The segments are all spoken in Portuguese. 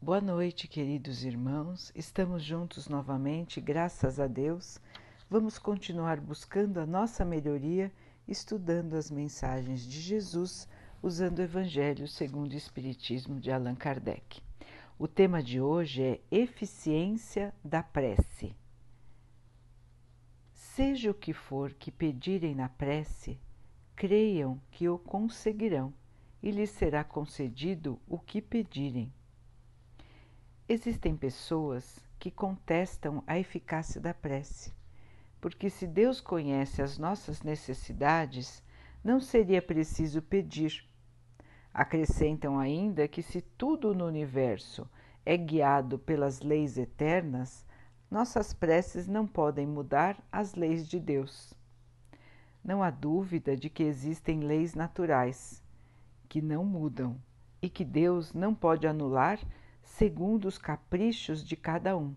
Boa noite, queridos irmãos. Estamos juntos novamente, graças a Deus. Vamos continuar buscando a nossa melhoria, estudando as mensagens de Jesus, usando o Evangelho segundo o Espiritismo de Allan Kardec. O tema de hoje é eficiência da prece. Seja o que for que pedirem na prece, creiam que o conseguirão e lhes será concedido o que pedirem. Existem pessoas que contestam a eficácia da prece, porque se Deus conhece as nossas necessidades, não seria preciso pedir. Acrescentam ainda que se tudo no universo é guiado pelas leis eternas, nossas preces não podem mudar as leis de Deus. Não há dúvida de que existem leis naturais que não mudam e que Deus não pode anular segundo os caprichos de cada um.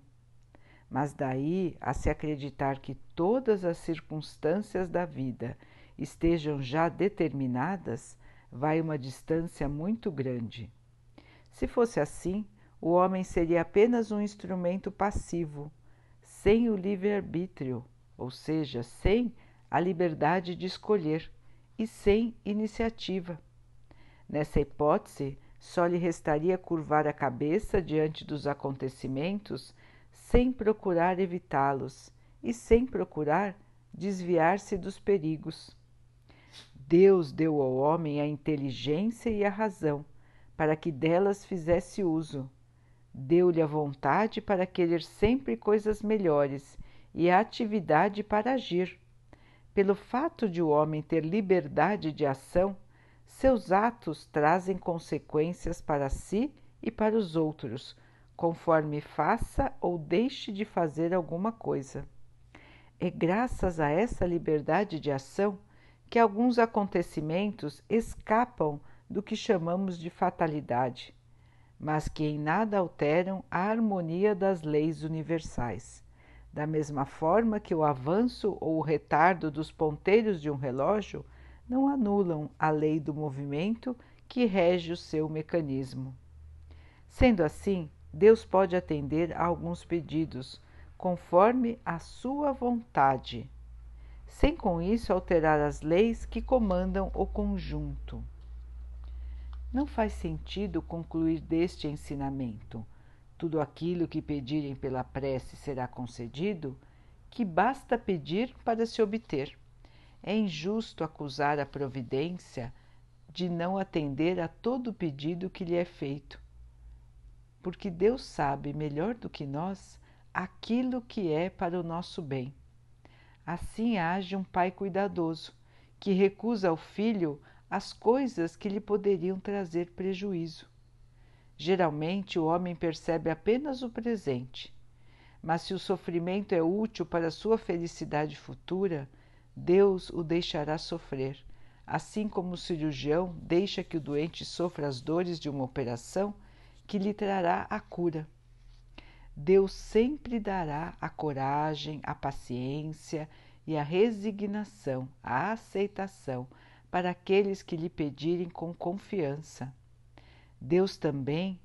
Mas daí a se acreditar que todas as circunstâncias da vida estejam já determinadas, vai uma distância muito grande. Se fosse assim, o homem seria apenas um instrumento passivo, sem o livre-arbítrio, ou seja, sem a liberdade de escolher e sem iniciativa. Nessa hipótese, só lhe restaria curvar a cabeça diante dos acontecimentos sem procurar evitá-los e sem procurar desviar-se dos perigos. Deus deu ao homem a inteligência e a razão para que delas fizesse uso. Deu-lhe a vontade para querer sempre coisas melhores e a atividade para agir. Pelo fato de o homem ter liberdade de ação, seus atos trazem consequências para si e para os outros, conforme faça ou deixe de fazer alguma coisa. É graças a essa liberdade de ação que alguns acontecimentos escapam do que chamamos de fatalidade, mas que em nada alteram a harmonia das leis universais. Da mesma forma que o avanço ou o retardo dos ponteiros de um relógio não anulam a lei do movimento que rege o seu mecanismo. Sendo assim, Deus pode atender a alguns pedidos conforme a sua vontade, sem com isso alterar as leis que comandam o conjunto. Não faz sentido concluir deste ensinamento. Tudo aquilo que pedirem pela prece será concedido, que basta pedir para se obter. É injusto acusar a providência de não atender a todo pedido que lhe é feito, porque Deus sabe melhor do que nós aquilo que é para o nosso bem. Assim age um pai cuidadoso, que recusa ao filho as coisas que lhe poderiam trazer prejuízo. Geralmente o homem percebe apenas o presente, mas se o sofrimento é útil para sua felicidade futura, Deus o deixará sofrer, assim como o cirurgião deixa que o doente sofra as dores de uma operação que lhe trará a cura. Deus sempre dará a coragem, a paciência e a resignação, a aceitação para aqueles que lhe pedirem com confiança. Deus também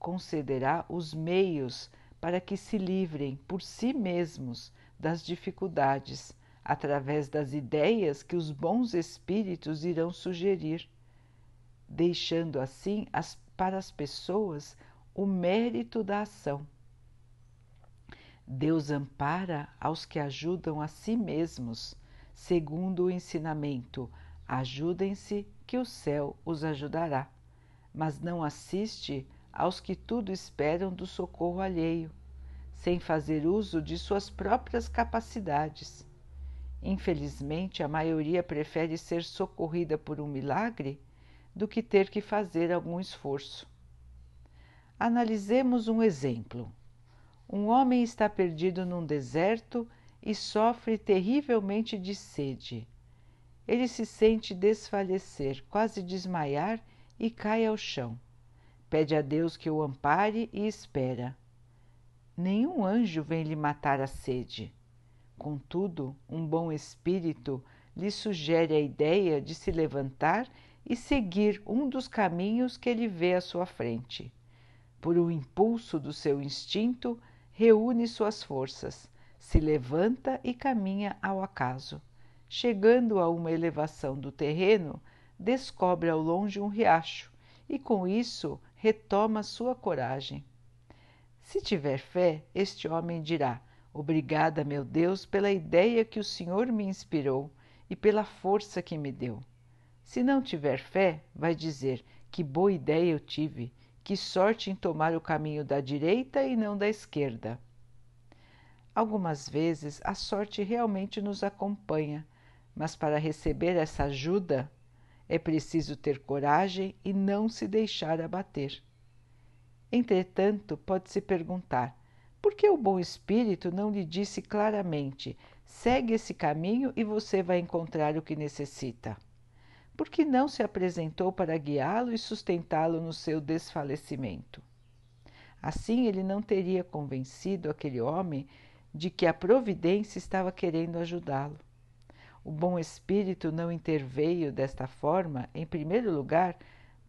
concederá os meios para que se livrem por si mesmos das dificuldades através das ideias que os bons espíritos irão sugerir, deixando assim as, para as pessoas o mérito da ação. Deus ampara aos que ajudam a si mesmos, segundo o ensinamento: ajudem-se, que o céu os ajudará, mas não assiste aos que tudo esperam do socorro alheio, sem fazer uso de suas próprias capacidades Infelizmente, a maioria prefere ser socorrida por um milagre do que ter que fazer algum esforço. Analisemos um exemplo. Um homem está perdido num deserto e sofre terrivelmente de sede. Ele se sente desfalecer, quase desmaiar e cai ao chão. Pede a Deus que o ampare e espera. Nenhum anjo vem lhe matar a sede. Contudo, um bom espírito lhe sugere a ideia de se levantar e seguir um dos caminhos que ele vê à sua frente. por um impulso do seu instinto, reúne suas forças, se levanta e caminha ao acaso. Chegando a uma elevação do terreno, descobre ao longe um riacho e, com isso, retoma sua coragem. Se tiver fé, este homem dirá: Obrigada, meu Deus, pela ideia que o Senhor me inspirou e pela força que me deu. Se não tiver fé, vai dizer: Que boa ideia eu tive, que sorte em tomar o caminho da direita e não da esquerda. Algumas vezes a sorte realmente nos acompanha, mas para receber essa ajuda é preciso ter coragem e não se deixar abater. Entretanto, pode-se perguntar: por que o bom espírito não lhe disse claramente: segue esse caminho e você vai encontrar o que necessita? Por que não se apresentou para guiá-lo e sustentá-lo no seu desfalecimento? Assim, ele não teria convencido aquele homem de que a providência estava querendo ajudá-lo. O bom espírito não interveio desta forma, em primeiro lugar,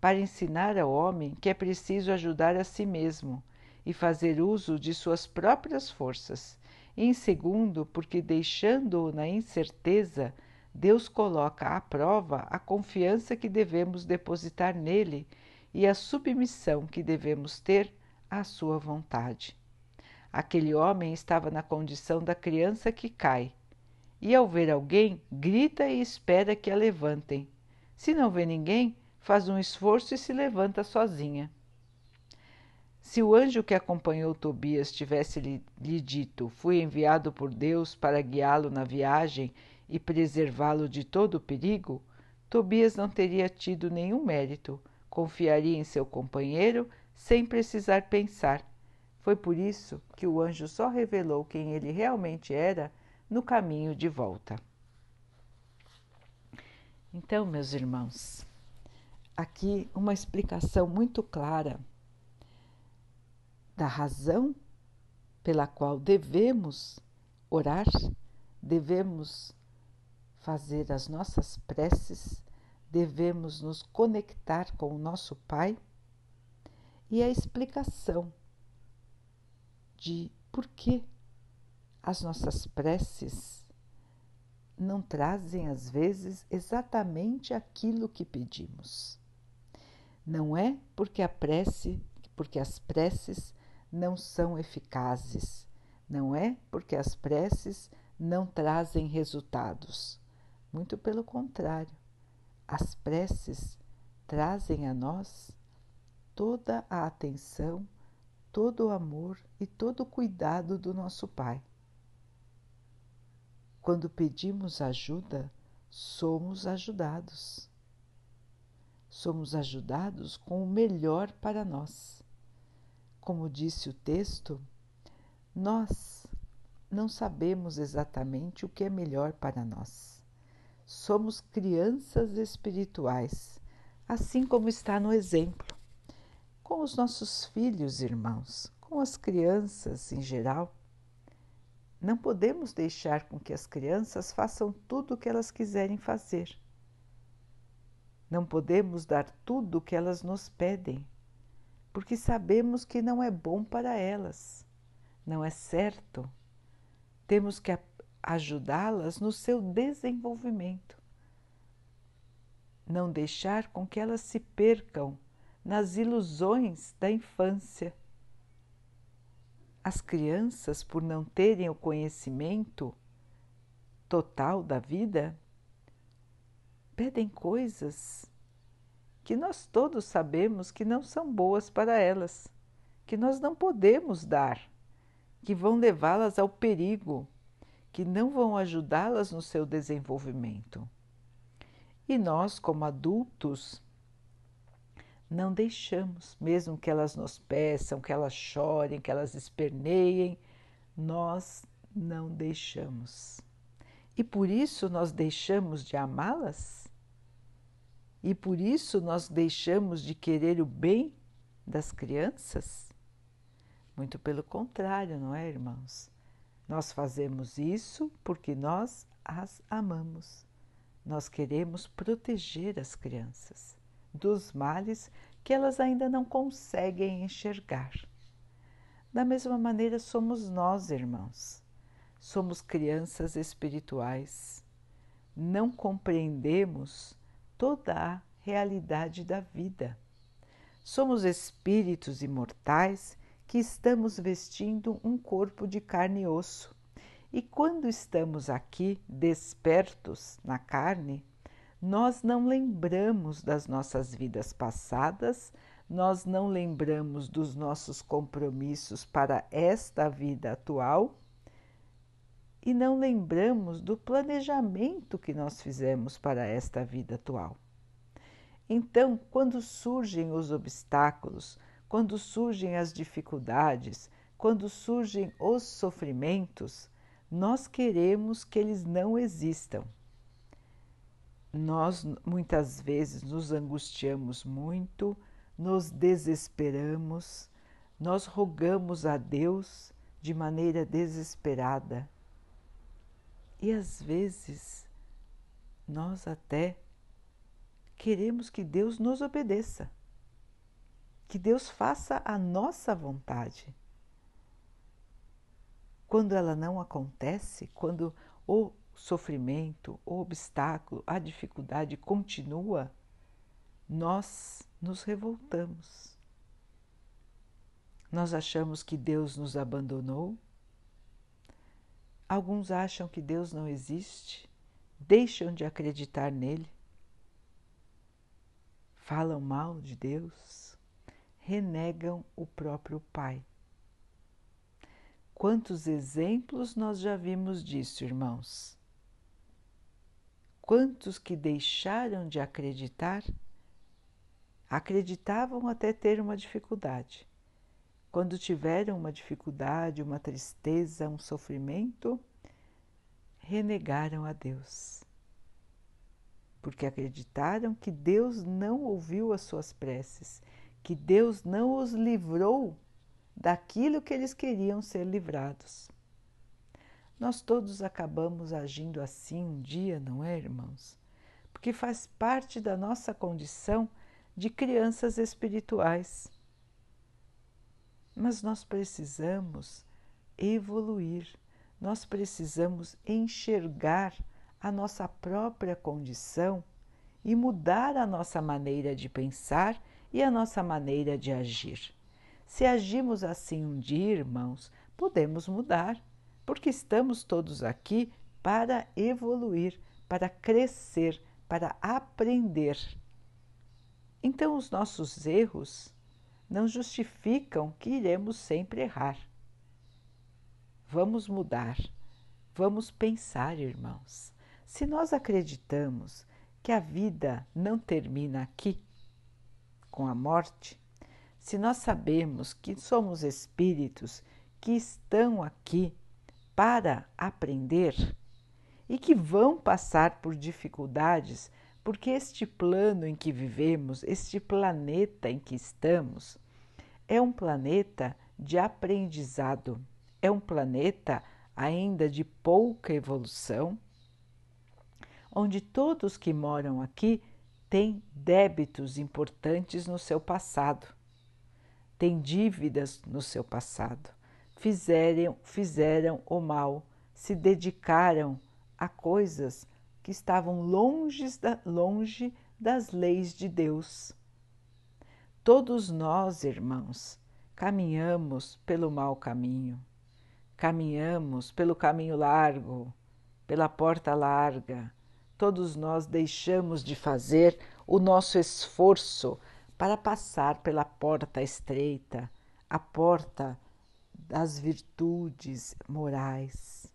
para ensinar ao homem que é preciso ajudar a si mesmo e fazer uso de suas próprias forças, em segundo, porque deixando-o na incerteza, Deus coloca à prova a confiança que devemos depositar nele e a submissão que devemos ter à sua vontade. Aquele homem estava na condição da criança que cai, e ao ver alguém, grita e espera que a levantem. Se não vê ninguém, faz um esforço e se levanta sozinha. Se o anjo que acompanhou Tobias tivesse lhe, lhe dito: Fui enviado por Deus para guiá-lo na viagem e preservá-lo de todo o perigo, Tobias não teria tido nenhum mérito, confiaria em seu companheiro sem precisar pensar. Foi por isso que o anjo só revelou quem ele realmente era no caminho de volta. Então, meus irmãos, aqui uma explicação muito clara da razão pela qual devemos orar, devemos fazer as nossas preces, devemos nos conectar com o nosso Pai e a explicação de por que as nossas preces não trazem às vezes exatamente aquilo que pedimos. Não é porque a prece, porque as preces não são eficazes, não é porque as preces não trazem resultados. Muito pelo contrário, as preces trazem a nós toda a atenção, todo o amor e todo o cuidado do nosso Pai. Quando pedimos ajuda, somos ajudados. Somos ajudados com o melhor para nós. Como disse o texto, nós não sabemos exatamente o que é melhor para nós. Somos crianças espirituais, assim como está no exemplo. Com os nossos filhos, irmãos, com as crianças em geral, não podemos deixar com que as crianças façam tudo o que elas quiserem fazer. Não podemos dar tudo o que elas nos pedem, porque sabemos que não é bom para elas, não é certo. Temos que ajudá-las no seu desenvolvimento. Não deixar com que elas se percam nas ilusões da infância as crianças, por não terem o conhecimento total da vida, pedem coisas que nós todos sabemos que não são boas para elas, que nós não podemos dar, que vão levá-las ao perigo, que não vão ajudá-las no seu desenvolvimento. E nós, como adultos, não deixamos, mesmo que elas nos peçam, que elas chorem, que elas esperneiem, nós não deixamos. E por isso nós deixamos de amá-las? E por isso nós deixamos de querer o bem das crianças? Muito pelo contrário, não é, irmãos? Nós fazemos isso porque nós as amamos. Nós queremos proteger as crianças dos males que elas ainda não conseguem enxergar. Da mesma maneira, somos nós, irmãos. Somos crianças espirituais. Não compreendemos toda a realidade da vida. Somos espíritos imortais que estamos vestindo um corpo de carne e osso. E quando estamos aqui despertos na carne, nós não lembramos das nossas vidas passadas, nós não lembramos dos nossos compromissos para esta vida atual e não lembramos do planejamento que nós fizemos para esta vida atual. Então, quando surgem os obstáculos, quando surgem as dificuldades, quando surgem os sofrimentos, nós queremos que eles não existam. Nós muitas vezes nos angustiamos muito, nos desesperamos, nós rogamos a Deus de maneira desesperada e às vezes nós até queremos que Deus nos obedeça, que Deus faça a nossa vontade. Quando ela não acontece, quando o sofrimento, o obstáculo, a dificuldade continua, nós nos revoltamos. Nós achamos que Deus nos abandonou. Alguns acham que Deus não existe, deixam de acreditar nele, falam mal de Deus, renegam o próprio Pai. Quantos exemplos nós já vimos disso, irmãos? Quantos que deixaram de acreditar acreditavam até ter uma dificuldade. Quando tiveram uma dificuldade, uma tristeza, um sofrimento, renegaram a Deus. Porque acreditaram que Deus não ouviu as suas preces, que Deus não os livrou daquilo que eles queriam ser livrados. Nós todos acabamos agindo assim um dia, não é, irmãos? Porque faz parte da nossa condição de crianças espirituais. Mas nós precisamos evoluir, nós precisamos enxergar a nossa própria condição e mudar a nossa maneira de pensar e a nossa maneira de agir. Se agimos assim um dia, irmãos, podemos mudar, porque estamos todos aqui para evoluir, para crescer, para aprender. Então, os nossos erros não justificam que iremos sempre errar. Vamos mudar, vamos pensar, irmãos. Se nós acreditamos que a vida não termina aqui, com a morte, se nós sabemos que somos espíritos que estão aqui para aprender e que vão passar por dificuldades porque este plano em que vivemos, este planeta em que estamos, é um planeta de aprendizado, é um planeta ainda de pouca evolução, onde todos que moram aqui têm débitos importantes no seu passado, têm dívidas no seu passado, fizeram, fizeram o mal, se dedicaram a coisas que estavam longe, longe das leis de Deus. Todos nós, irmãos, caminhamos pelo mau caminho, caminhamos pelo caminho largo, pela porta larga. Todos nós deixamos de fazer o nosso esforço para passar pela porta estreita, a porta das virtudes morais.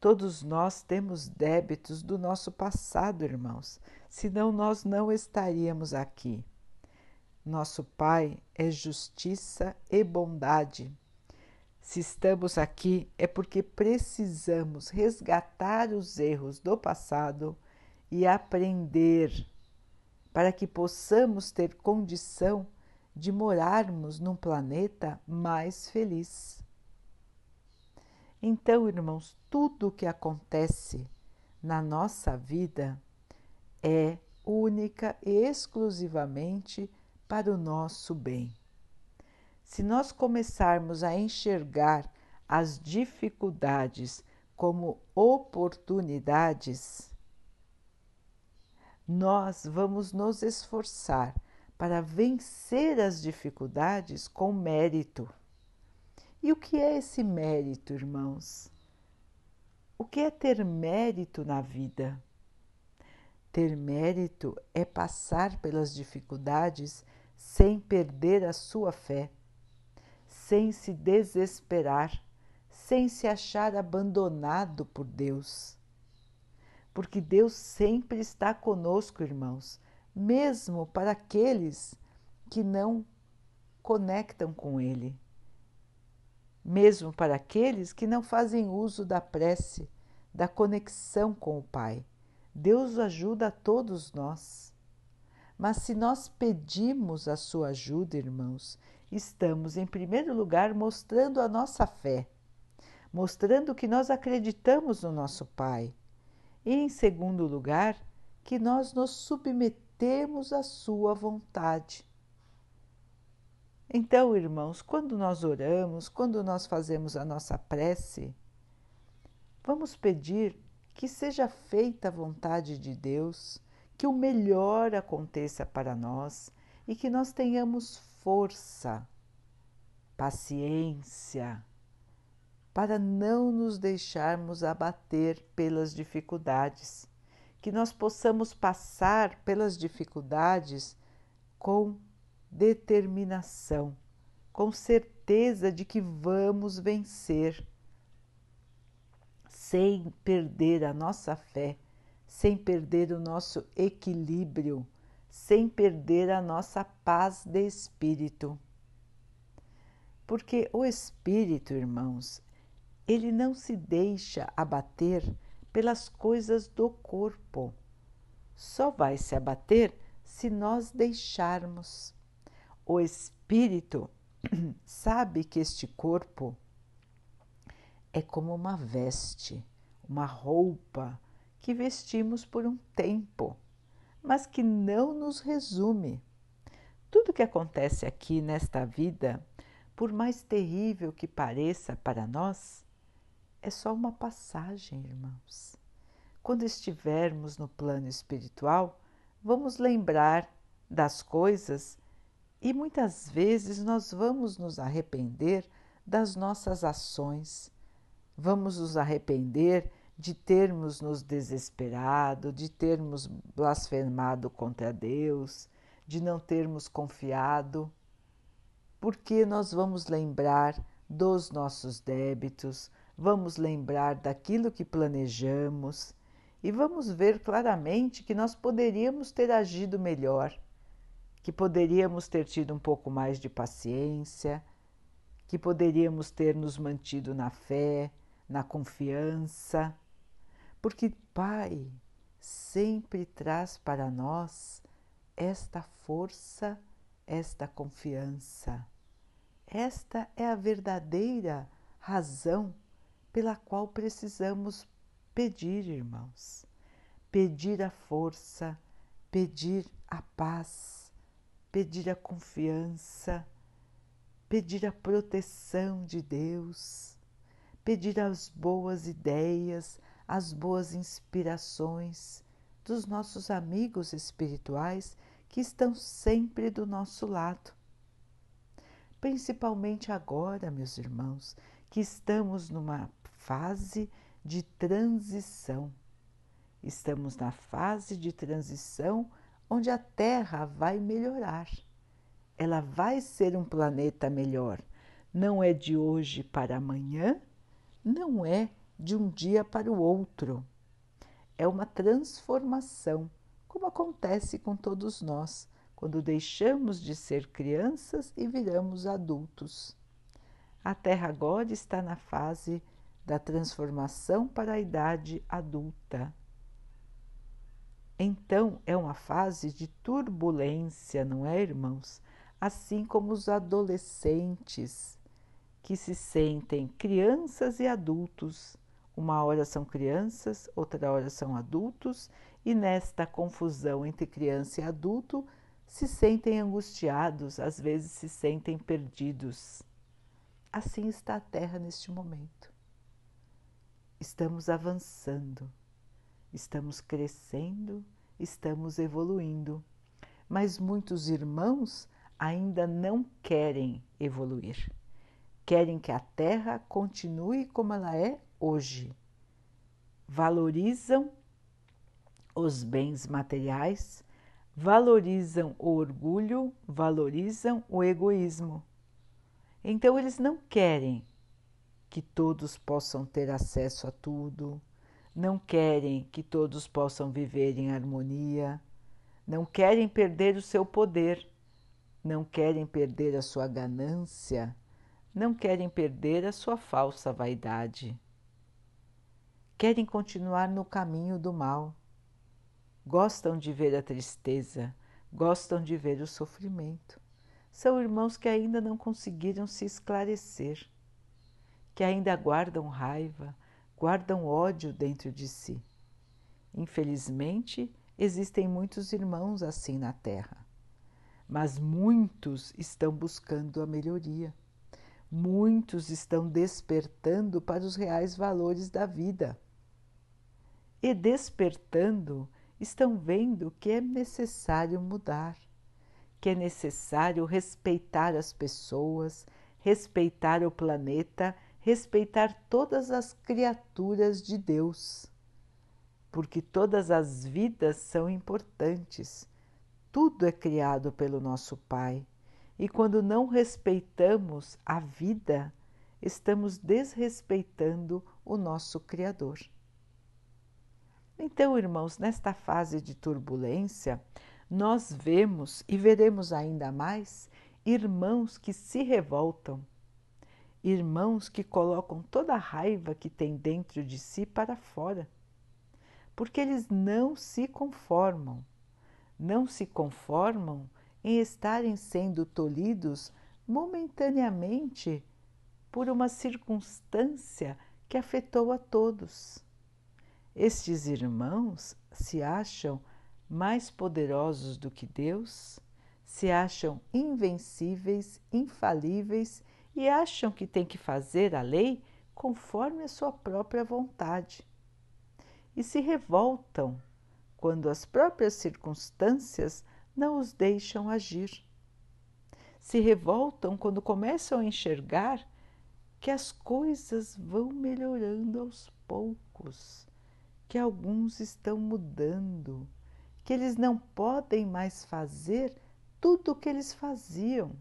Todos nós temos débitos do nosso passado, irmãos, senão nós não estaríamos aqui. Nosso Pai é justiça e bondade. Se estamos aqui é porque precisamos resgatar os erros do passado e aprender para que possamos ter condição de morarmos num planeta mais feliz. Então, irmãos, tudo o que acontece na nossa vida é única e exclusivamente para o nosso bem. Se nós começarmos a enxergar as dificuldades como oportunidades, nós vamos nos esforçar para vencer as dificuldades com mérito. E o que é esse mérito, irmãos? O que é ter mérito na vida? Ter mérito é passar pelas dificuldades sem perder a sua fé, sem se desesperar, sem se achar abandonado por Deus. Porque Deus sempre está conosco, irmãos mesmo para aqueles que não conectam com Ele, mesmo para aqueles que não fazem uso da prece, da conexão com o Pai. Deus ajuda a todos nós. Mas se nós pedimos a sua ajuda, irmãos, estamos, em primeiro lugar, mostrando a nossa fé, mostrando que nós acreditamos no nosso Pai. E, em segundo lugar, que nós nos submetemos temos a sua vontade. Então, irmãos, quando nós oramos, quando nós fazemos a nossa prece, vamos pedir que seja feita a vontade de Deus, que o melhor aconteça para nós e que nós tenhamos força, paciência, para não nos deixarmos abater pelas dificuldades que nós possamos passar pelas dificuldades com determinação, com certeza de que vamos vencer, sem perder a nossa fé, sem perder o nosso equilíbrio, sem perder a nossa paz de espírito. Porque o espírito, irmãos, ele não se deixa abater pelas coisas do corpo. Só vai se abater se nós deixarmos. O espírito sabe que este corpo é como uma veste, uma roupa que vestimos por um tempo, mas que não nos resume. Tudo que acontece aqui nesta vida, por mais terrível que pareça para nós, é só uma passagem, irmãos. Quando estivermos no plano espiritual, vamos lembrar das coisas e muitas vezes nós vamos nos arrepender das nossas ações, vamos nos arrepender de termos nos desesperado, de termos blasfemado contra Deus, de não termos confiado, porque nós vamos lembrar dos nossos débitos, vamos lembrar daquilo que planejamos e vamos ver claramente que nós poderíamos ter agido melhor, que poderíamos ter tido um pouco mais de paciência, que poderíamos ter nos mantido na fé, na confiança, porque Pai sempre traz para nós esta força, esta confiança. Esta é a verdadeira razão pela qual precisamos pedir, irmãos. Pedir a força, pedir a paz, pedir a confiança, pedir a proteção de Deus, pedir as boas ideias, as boas inspirações dos nossos amigos espirituais que estão sempre do nosso lado. Principalmente agora, meus irmãos, que estamos numa fase de transição. Estamos na fase de transição onde a Terra vai melhorar. Ela vai ser um planeta melhor. Não é de hoje para amanhã, não é de um dia para o outro. É uma transformação, como acontece com todos nós quando deixamos de ser crianças e viramos adultos. A Terra agora está na fase da transformação para a idade adulta. Então é uma fase de turbulência, não é, irmãos? Assim como os adolescentes que se sentem crianças e adultos. Uma hora são crianças, outra hora são adultos e nesta confusão entre criança e adulto se sentem angustiados, às vezes se sentem perdidos. Assim está a Terra neste momento. Estamos avançando, estamos crescendo, estamos evoluindo, mas muitos irmãos ainda não querem evoluir. Querem que a Terra continue como ela é hoje. Valorizam os bens materiais, valorizam o orgulho, valorizam o egoísmo. Então, eles não querem que todos possam ter acesso a tudo, não querem que todos possam viver em harmonia, não querem perder o seu poder, não querem perder a sua ganância, não querem perder a sua falsa vaidade. Querem continuar no caminho do mal gostam de ver a tristeza, gostam de ver o sofrimento. São irmãos que ainda não conseguiram se esclarecer, que ainda guardam raiva, guardam ódio dentro de si. Infelizmente, existem muitos irmãos assim na Terra, mas muitos estão buscando a melhoria. Muitos estão despertando para os reais valores da vida. E despertando estão vendo que é necessário mudar, que é necessário respeitar as pessoas, respeitar o planeta, respeitar todas as criaturas de Deus. Porque todas as vidas são importantes. Tudo é criado pelo nosso Pai. E quando não respeitamos a vida, estamos desrespeitando o nosso Criador. Então, irmãos, nesta fase de turbulência, nós vemos e veremos ainda mais irmãos que se revoltam, irmãos que colocam toda a raiva que tem dentro de si para fora, porque eles não se conformam, não se conformam em estarem sendo tolhidos momentaneamente por uma circunstância que afetou a todos. Estes irmãos se acham mais poderosos do que Deus, se acham invencíveis, infalíveis e acham que têm que fazer a lei conforme a sua própria vontade. E se revoltam quando as próprias circunstâncias não os deixam agir. Se revoltam quando começam a enxergar que as coisas vão melhorando aos poucos que alguns estão mudando, que eles não podem mais fazer tudo o que eles faziam.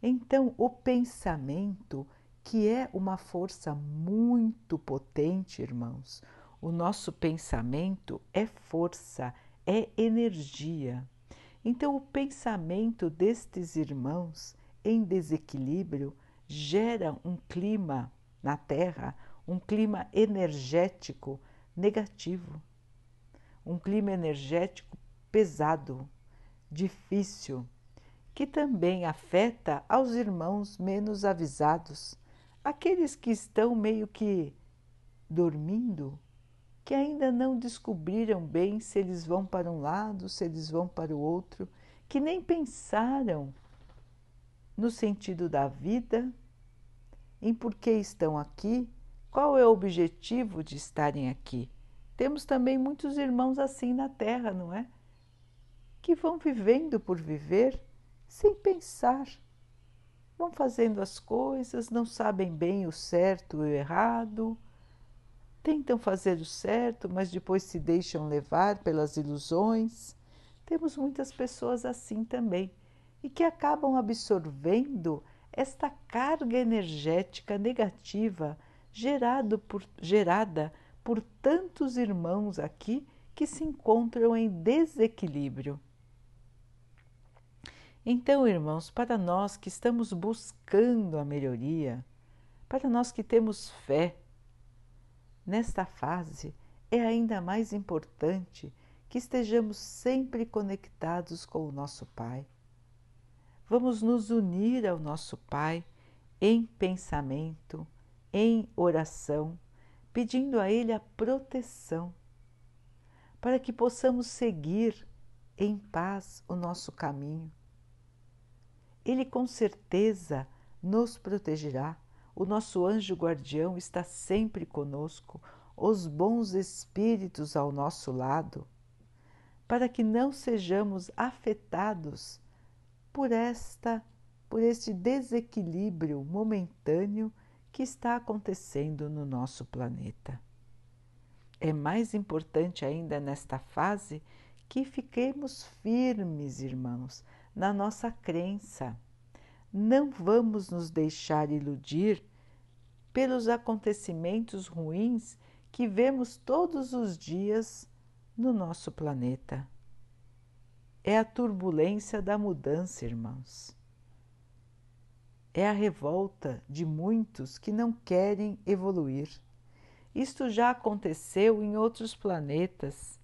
Então, o pensamento, que é uma força muito potente, irmãos, o nosso pensamento é força, é energia. Então, o pensamento destes irmãos em desequilíbrio gera um clima na Terra um clima energético negativo, um clima energético pesado, difícil, que também afeta aos irmãos menos avisados, aqueles que estão meio que dormindo, que ainda não descobriram bem se eles vão para um lado, se eles vão para o outro, que nem pensaram no sentido da vida, em por que estão aqui qual é o objetivo de estarem aqui? Temos também muitos irmãos assim na Terra, não é? Que vão vivendo por viver sem pensar. Vão fazendo as coisas, não sabem bem o certo e o errado, tentam fazer o certo, mas depois se deixam levar pelas ilusões. Temos muitas pessoas assim também e que acabam absorvendo esta carga energética negativa gerado por, gerada por tantos irmãos aqui que se encontram em desequilíbrio. Então, irmãos, para nós que estamos buscando a melhoria, para nós que temos fé, nesta fase é ainda mais importante que estejamos sempre conectados com o nosso Pai. Vamos nos unir ao nosso Pai em pensamento, em oração, pedindo a Ele a proteção, para que possamos seguir em paz o nosso caminho. Ele com certeza nos protegerá. O nosso anjo guardião está sempre conosco, os bons espíritos ao nosso lado, para que não sejamos afetados por esta por este desequilíbrio momentâneo que está acontecendo no nosso planeta. É mais importante ainda nesta fase que fiquemos firmes, irmãos, na nossa crença. Não vamos nos deixar iludir pelos acontecimentos ruins que vemos todos os dias no nosso planeta. É a turbulência da mudança, irmãos é a revolta de muitos que não querem evoluir. Isto já aconteceu em outros planetas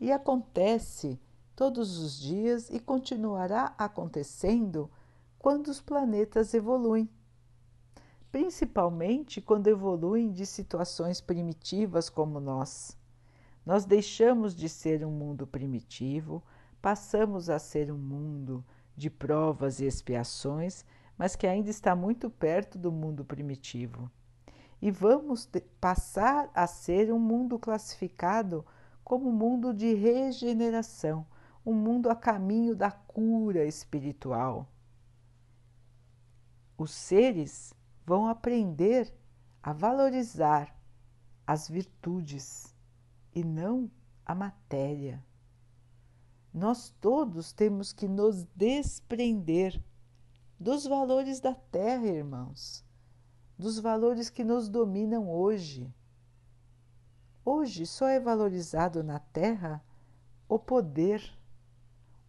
e acontece todos os dias e continuará acontecendo quando os planetas evoluem, principalmente quando evoluem de situações primitivas como nós. Nós deixamos de ser um mundo primitivo, passamos a ser um mundo de provas e expiações mas que ainda está muito perto do mundo primitivo. E vamos passar a ser um mundo classificado como mundo de regeneração, um mundo a caminho da cura espiritual. Os seres vão aprender a valorizar as virtudes e não a matéria. Nós todos temos que nos desprender dos valores da terra, irmãos, dos valores que nos dominam hoje. Hoje só é valorizado na terra o poder,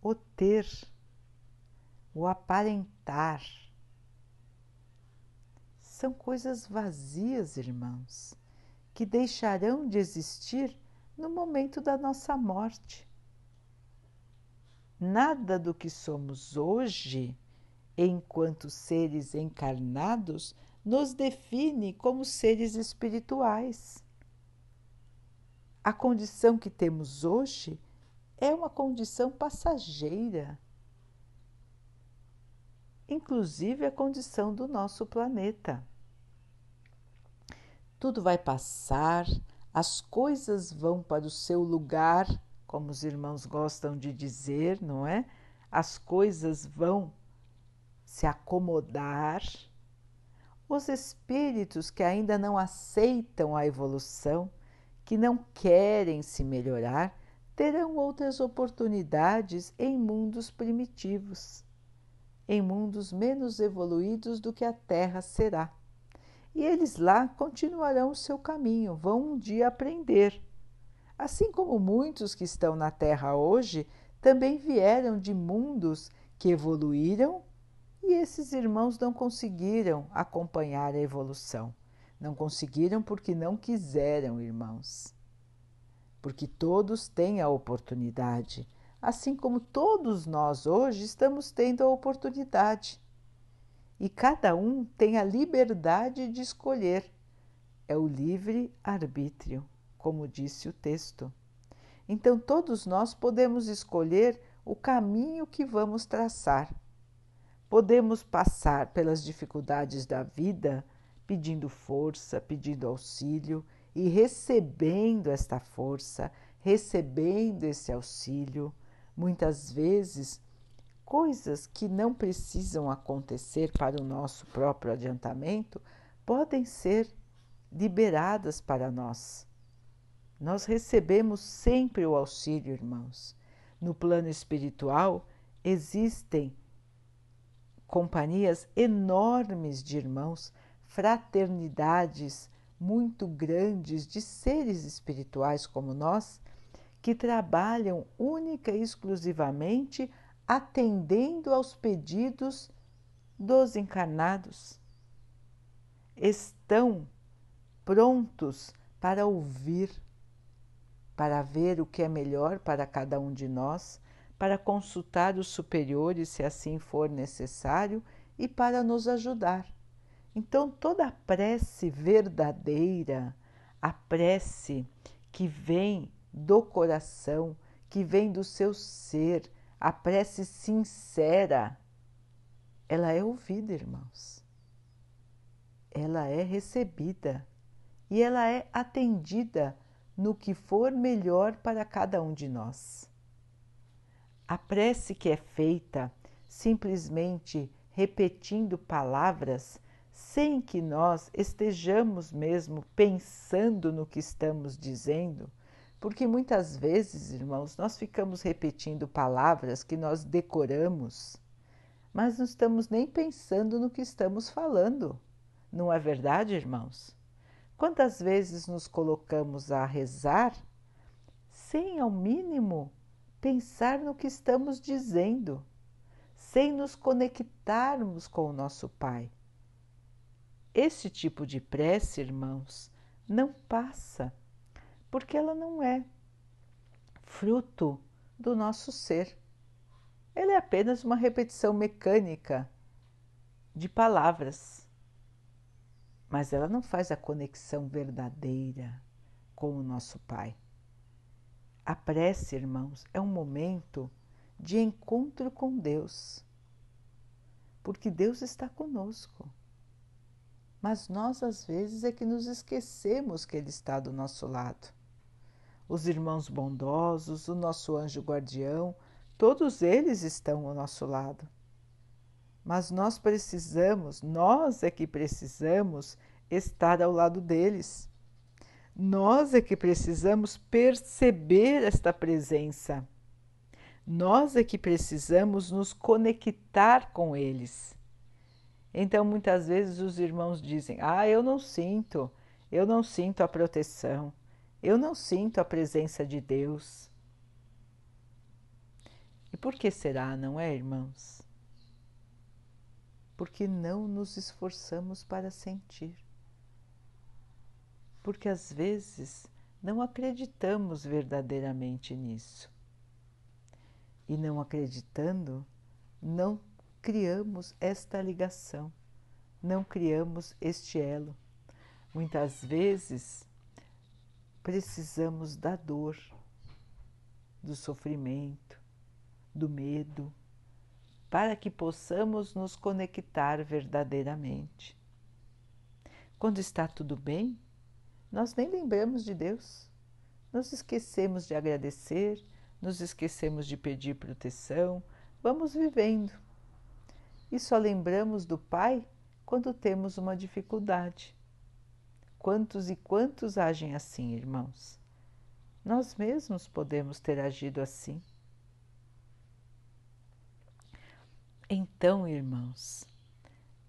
o ter, o aparentar. São coisas vazias, irmãos, que deixarão de existir no momento da nossa morte. Nada do que somos hoje enquanto seres encarnados, nos define como seres espirituais. A condição que temos hoje é uma condição passageira, inclusive a condição do nosso planeta. Tudo vai passar, as coisas vão para o seu lugar, como os irmãos gostam de dizer, não é? As coisas vão se acomodar, os espíritos que ainda não aceitam a evolução, que não querem se melhorar, terão outras oportunidades em mundos primitivos, em mundos menos evoluídos do que a Terra será. E eles lá continuarão o seu caminho, vão um dia aprender. Assim como muitos que estão na Terra hoje também vieram de mundos que evoluíram e esses irmãos não conseguiram acompanhar a evolução. Não conseguiram porque não quiseram, irmãos. Porque todos têm a oportunidade, assim como todos nós hoje estamos tendo a oportunidade. E cada um tem a liberdade de escolher. É o livre arbítrio, como disse o texto. Então, todos nós podemos escolher o caminho que vamos traçar Podemos passar pelas dificuldades da vida pedindo força, pedindo auxílio e recebendo esta força, recebendo esse auxílio. Muitas vezes, coisas que não precisam acontecer para o nosso próprio adiantamento podem ser liberadas para nós. Nós recebemos sempre o auxílio, irmãos. No plano espiritual existem companhias enormes de irmãos, fraternidades muito grandes de seres espirituais como nós, que trabalham única e exclusivamente atendendo aos pedidos dos encarnados. Estão prontos para ouvir, para ver o que é melhor para cada um de nós para consultar os superiores se assim for necessário e para nos ajudar. Então, toda a prece verdadeira, a prece que vem do coração, que vem do seu ser, a prece sincera, ela é ouvida, irmãos. Ela é recebida e ela é atendida no que for melhor para cada um de nós. A prece que é feita simplesmente repetindo palavras sem que nós estejamos mesmo pensando no que estamos dizendo, porque muitas vezes, irmãos, nós ficamos repetindo palavras que nós decoramos, mas não estamos nem pensando no que estamos falando. Não é verdade, irmãos? Quantas vezes nos colocamos a rezar sem, ao mínimo, pensar no que estamos dizendo, sem nos conectarmos com o nosso Pai? Esse tipo de prece, irmãos, não passa, porque ela não é fruto do nosso ser. Ela é apenas uma repetição mecânica de palavras mas ela não faz a conexão verdadeira com o nosso Pai. A prece, irmãos, é um momento de encontro com Deus, porque Deus está conosco. Mas nós, às vezes, é que nos esquecemos que Ele está do nosso lado. Os irmãos bondosos, o nosso anjo guardião, todos eles estão ao nosso lado mas nós precisamos, nós é que precisamos estar ao lado deles. Nós é que precisamos perceber esta presença. Nós é que precisamos nos conectar com eles. Então, muitas vezes os irmãos dizem: Ah, eu não sinto, eu não sinto a proteção, eu não sinto a presença de Deus. E por que será, não é, irmãos? porque não nos esforçamos para sentir. Porque às vezes não acreditamos verdadeiramente nisso. E não acreditando, não criamos esta ligação, não criamos este elo. Muitas vezes precisamos da dor, do sofrimento, do medo para que possamos nos conectar verdadeiramente. Quando está tudo bem, nós nem lembramos de Deus, nos esquecemos de agradecer, nos esquecemos de pedir proteção, vamos vivendo. E só lembramos do Pai quando temos uma dificuldade. Quantos e quantos agem assim, irmãos? Nós mesmos podemos ter agido assim. Então, irmãos,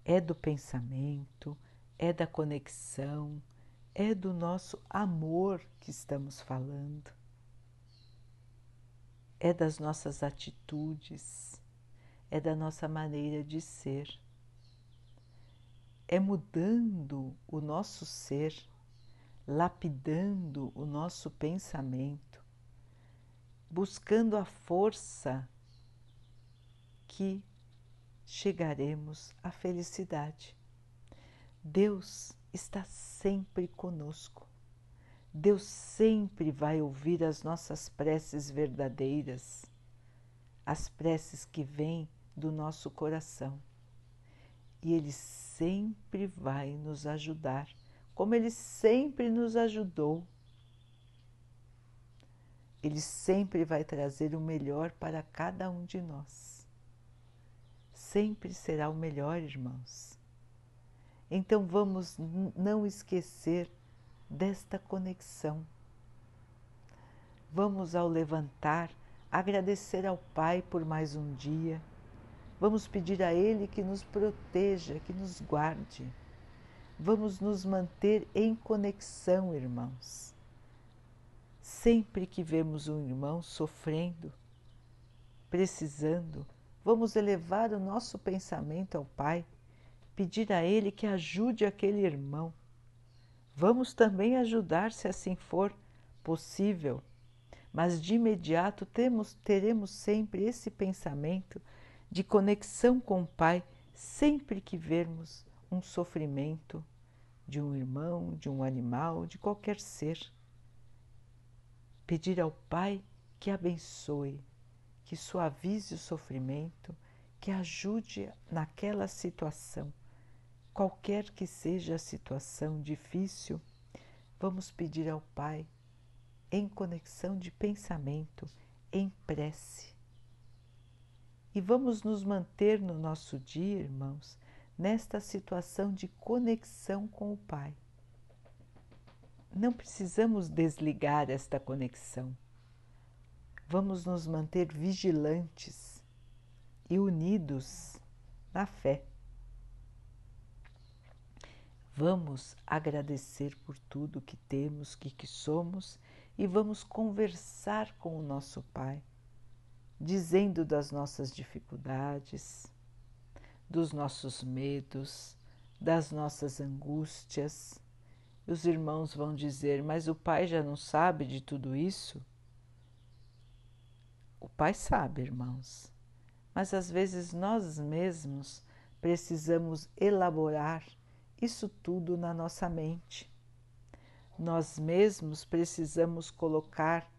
é do pensamento, é da conexão, é do nosso amor que estamos falando, é das nossas atitudes, é da nossa maneira de ser. É mudando o nosso ser, lapidando o nosso pensamento, buscando a força que chegaremos à felicidade. Deus está sempre conosco. Deus sempre vai ouvir as nossas preces verdadeiras, as preces que vêm do nosso coração. E Ele sempre vai nos ajudar, como Ele sempre nos ajudou. Ele sempre vai trazer o melhor para cada um de nós sempre será o melhor, irmãos. Então vamos não esquecer desta conexão. Vamos, ao levantar, agradecer ao Pai por mais um dia. Vamos pedir a Ele que nos proteja, que nos guarde. Vamos nos manter em conexão, irmãos. Sempre que vemos um irmão sofrendo, precisando, Vamos elevar o nosso pensamento ao Pai, pedir a Ele que ajude aquele irmão. Vamos também ajudar se assim for possível, mas de imediato temos, teremos sempre esse pensamento de conexão com o Pai sempre que vermos um sofrimento de um irmão, de um animal, de qualquer ser. pedir ao Pai que abençoe, que suavize o sofrimento, que ajude naquela situação. Qualquer que seja a situação difícil, vamos pedir ao Pai em conexão de pensamento, em prece. E vamos nos manter no nosso dia, irmãos, nesta situação de conexão com o Pai. Não precisamos desligar esta conexão. Vamos nos manter vigilantes e unidos na fé. Vamos agradecer por tudo que temos, que, que somos e vamos conversar com o nosso Pai, dizendo das nossas dificuldades, dos nossos medos, das nossas angústias. Os irmãos vão dizer: Mas o Pai já não sabe de tudo isso? O Pai sabe, irmãos, mas às vezes nós mesmos precisamos elaborar isso tudo na nossa mente nós mesmos precisamos colocar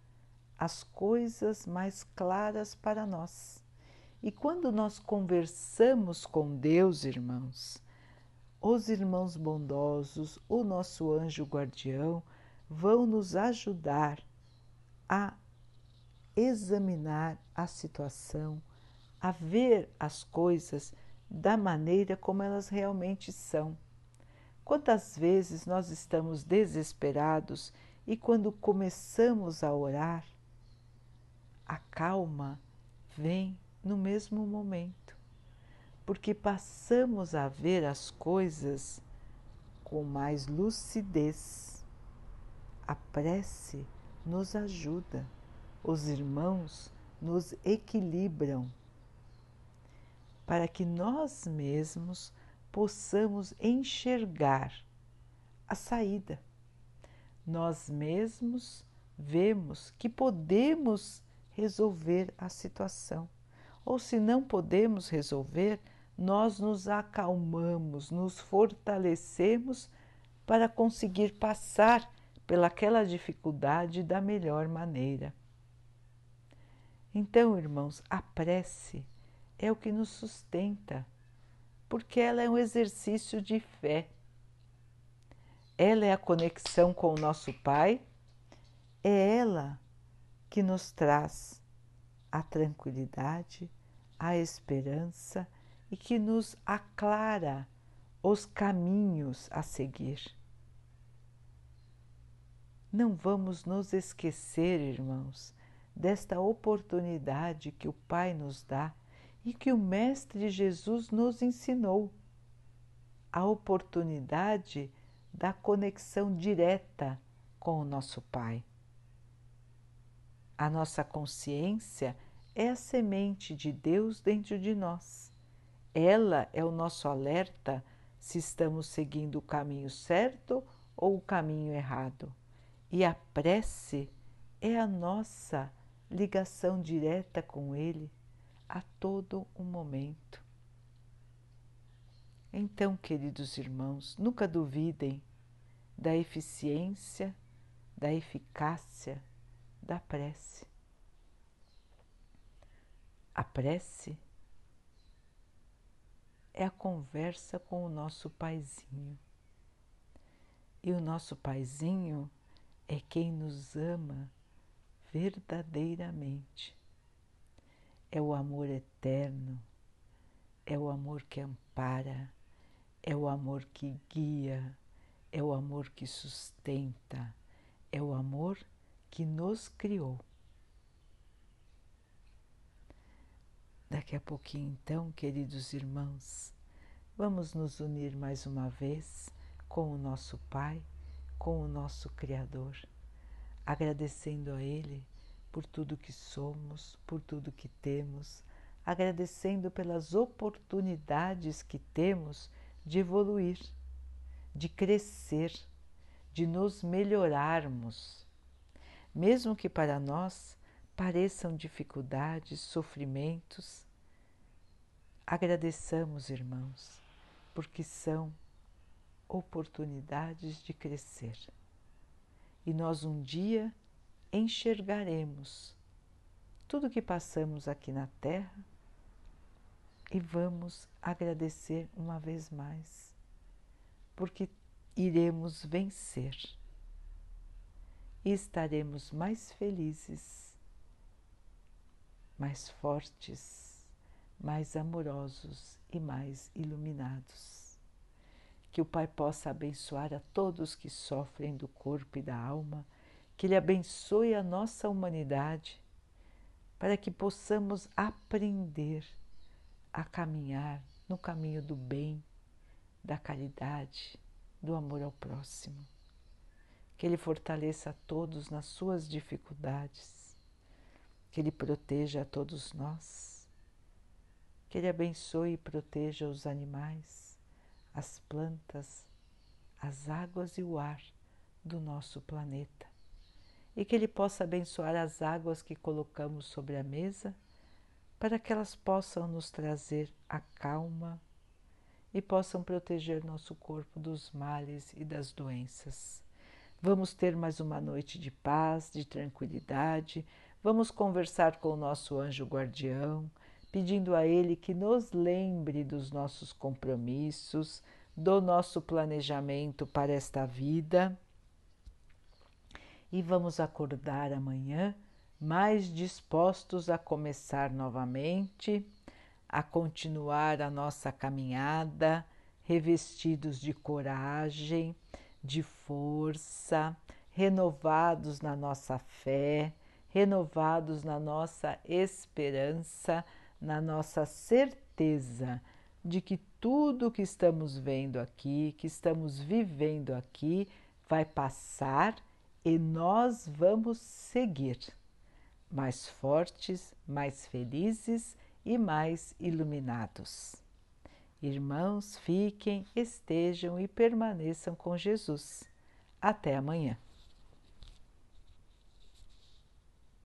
as coisas mais claras para nós. E quando nós conversamos com Deus, irmãos, os irmãos bondosos, o nosso anjo guardião, vão nos ajudar a examinar a situação, a ver as coisas da maneira como elas realmente são Quantas vezes nós estamos desesperados e quando começamos a orar, a calma vem no mesmo momento, porque passamos a ver as coisas com mais lucidez. A prece nos ajuda, os irmãos nos equilibram. Para que nós mesmos possamos enxergar a saída. Nós mesmos vemos que podemos resolver a situação. Ou se não podemos resolver, nós nos acalmamos, nos fortalecemos para conseguir passar pelaquela dificuldade da melhor maneira. Então, irmãos, a prece é o que nos sustenta porque ela é um exercício de fé. Ela é a conexão com o nosso Pai, é ela que nos traz a tranquilidade, a esperança e que nos aclara os caminhos a seguir. Não vamos nos esquecer, irmãos, desta oportunidade que o Pai nos dá e que o Mestre Jesus nos ensinou a oportunidade da conexão direta com o nosso Pai. A nossa consciência é a semente de Deus dentro de nós. Ela é o nosso alerta se estamos seguindo o caminho certo ou o caminho errado. E a prece é a nossa ligação direta com Ele a todo o momento. Então, queridos irmãos, nunca duvidem da eficiência, da eficácia da prece. A prece é a conversa com o nosso paizinho. E o nosso paizinho é quem nos ama verdadeiramente é o amor eterno, é o amor que ampara, é o amor que guia, é o amor que sustenta, é o amor que nos criou. Daqui a pouquinho, então, queridos irmãos, vamos nos unir mais uma vez com o nosso Pai, com o nosso Criador, agradecendo a Ele por tudo que somos, por tudo que temos, agradecendo pelas oportunidades que temos de evoluir, de crescer, de nos melhorarmos. Mesmo que para nós pareçam dificuldades, sofrimentos, agradeçamos, irmãos, porque são oportunidades de crescer. E nós um dia enxergaremos tudo que passamos aqui na Terra e vamos agradecer uma vez mais, porque iremos vencer e estaremos mais felizes, mais fortes, mais amorosos e mais iluminados. Que o Pai possa abençoar a todos que sofrem do corpo e da alma, que Ele abençoe a nossa humanidade para que possamos aprender a caminhar no caminho do bem, da caridade, do amor ao próximo. Que Ele fortaleça a todos nas suas dificuldades, que Ele proteja a todos nós, que Ele abençoe e proteja os animais, as plantas, as águas e o ar do nosso planeta e que Ele possa abençoar as águas que colocamos sobre a mesa, para que elas possam nos trazer a calma e possam proteger nosso corpo dos males e das doenças. Vamos ter mais uma noite de paz, de tranquilidade. Vamos conversar com o nosso anjo guardião, pedindo a ele que nos lembre dos nossos compromissos, do nosso planejamento para esta vida e vamos acordar amanhã mais dispostos a começar novamente, a continuar a nossa caminhada, revestidos de coragem, de força, renovados na nossa fé, renovados na nossa esperança, na nossa certeza de que tudo que estamos vendo aqui, que estamos vivendo aqui, vai passar e nós vamos seguir mais fortes, mais felizes e mais iluminados. Irmãos, fiquem, estejam e permaneçam com Jesus. Até amanhã.